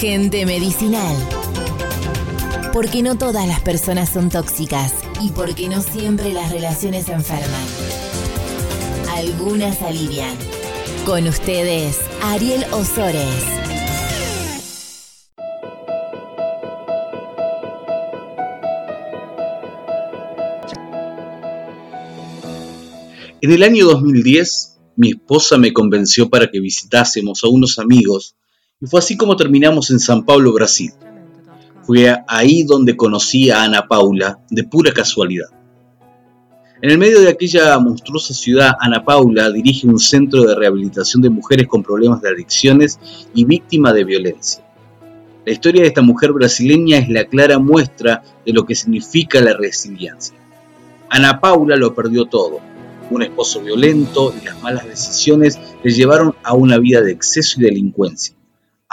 Gente medicinal. Porque no todas las personas son tóxicas y porque no siempre las relaciones enferman. Algunas alivian. Con ustedes, Ariel Osores. En el año 2010, mi esposa me convenció para que visitásemos a unos amigos y fue así como terminamos en San Pablo, Brasil. Fue ahí donde conocí a Ana Paula de pura casualidad. En el medio de aquella monstruosa ciudad, Ana Paula dirige un centro de rehabilitación de mujeres con problemas de adicciones y víctimas de violencia. La historia de esta mujer brasileña es la clara muestra de lo que significa la resiliencia. Ana Paula lo perdió todo, un esposo violento y las malas decisiones le llevaron a una vida de exceso y delincuencia.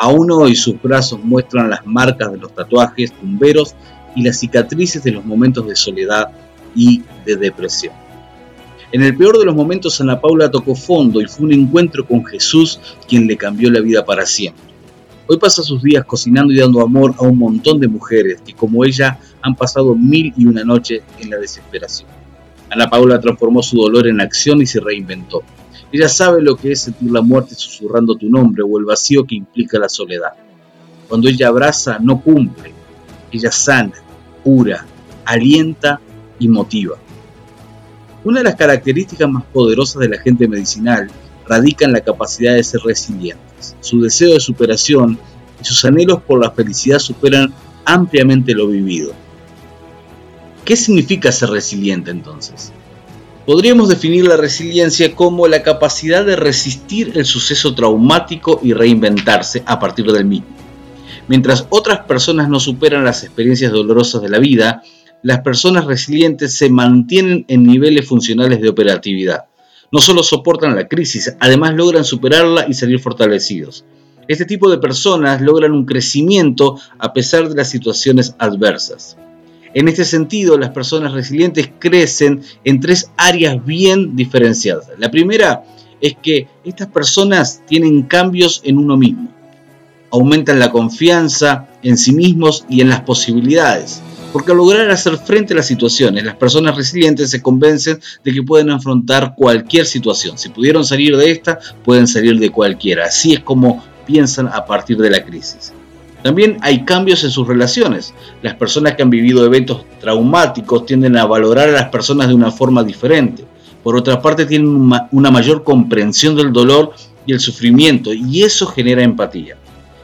Aún hoy sus brazos muestran las marcas de los tatuajes tumberos y las cicatrices de los momentos de soledad y de depresión. En el peor de los momentos Ana Paula tocó fondo y fue un encuentro con Jesús quien le cambió la vida para siempre. Hoy pasa sus días cocinando y dando amor a un montón de mujeres que como ella han pasado mil y una noche en la desesperación. Ana Paula transformó su dolor en acción y se reinventó. Ella sabe lo que es sentir la muerte susurrando tu nombre o el vacío que implica la soledad. Cuando ella abraza, no cumple. Ella sana, cura, alienta y motiva. Una de las características más poderosas de la gente medicinal radica en la capacidad de ser resilientes. Su deseo de superación y sus anhelos por la felicidad superan ampliamente lo vivido. ¿Qué significa ser resiliente entonces? Podríamos definir la resiliencia como la capacidad de resistir el suceso traumático y reinventarse a partir del mismo. Mientras otras personas no superan las experiencias dolorosas de la vida, las personas resilientes se mantienen en niveles funcionales de operatividad. No solo soportan la crisis, además logran superarla y salir fortalecidos. Este tipo de personas logran un crecimiento a pesar de las situaciones adversas. En este sentido, las personas resilientes crecen en tres áreas bien diferenciadas. La primera es que estas personas tienen cambios en uno mismo. Aumentan la confianza en sí mismos y en las posibilidades. Porque al lograr hacer frente a las situaciones, las personas resilientes se convencen de que pueden afrontar cualquier situación. Si pudieron salir de esta, pueden salir de cualquiera. Así es como piensan a partir de la crisis. También hay cambios en sus relaciones. Las personas que han vivido eventos traumáticos tienden a valorar a las personas de una forma diferente. Por otra parte, tienen una mayor comprensión del dolor y el sufrimiento y eso genera empatía.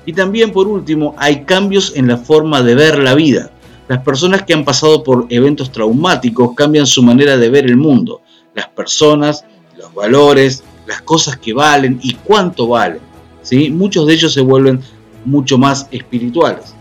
Y también, por último, hay cambios en la forma de ver la vida. Las personas que han pasado por eventos traumáticos cambian su manera de ver el mundo, las personas, los valores, las cosas que valen y cuánto valen. ¿sí? Muchos de ellos se vuelven mucho más espirituales.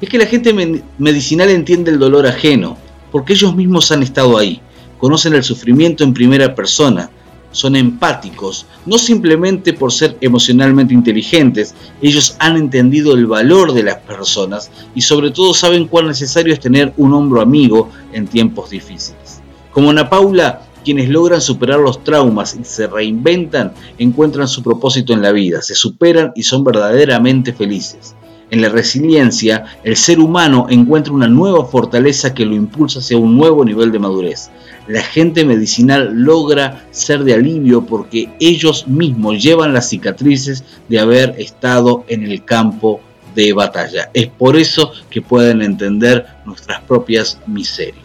Es que la gente medicinal entiende el dolor ajeno, porque ellos mismos han estado ahí, conocen el sufrimiento en primera persona, son empáticos, no simplemente por ser emocionalmente inteligentes, ellos han entendido el valor de las personas y sobre todo saben cuán necesario es tener un hombro amigo en tiempos difíciles. Como Ana Paula, quienes logran superar los traumas y se reinventan encuentran su propósito en la vida, se superan y son verdaderamente felices. En la resiliencia, el ser humano encuentra una nueva fortaleza que lo impulsa hacia un nuevo nivel de madurez. La gente medicinal logra ser de alivio porque ellos mismos llevan las cicatrices de haber estado en el campo de batalla. Es por eso que pueden entender nuestras propias miserias.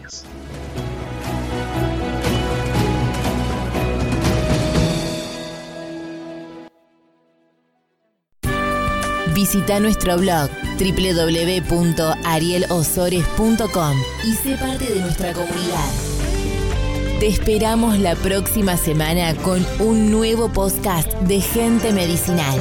Visita nuestro blog www.arielosores.com y sé parte de nuestra comunidad. Te esperamos la próxima semana con un nuevo podcast de Gente Medicinal.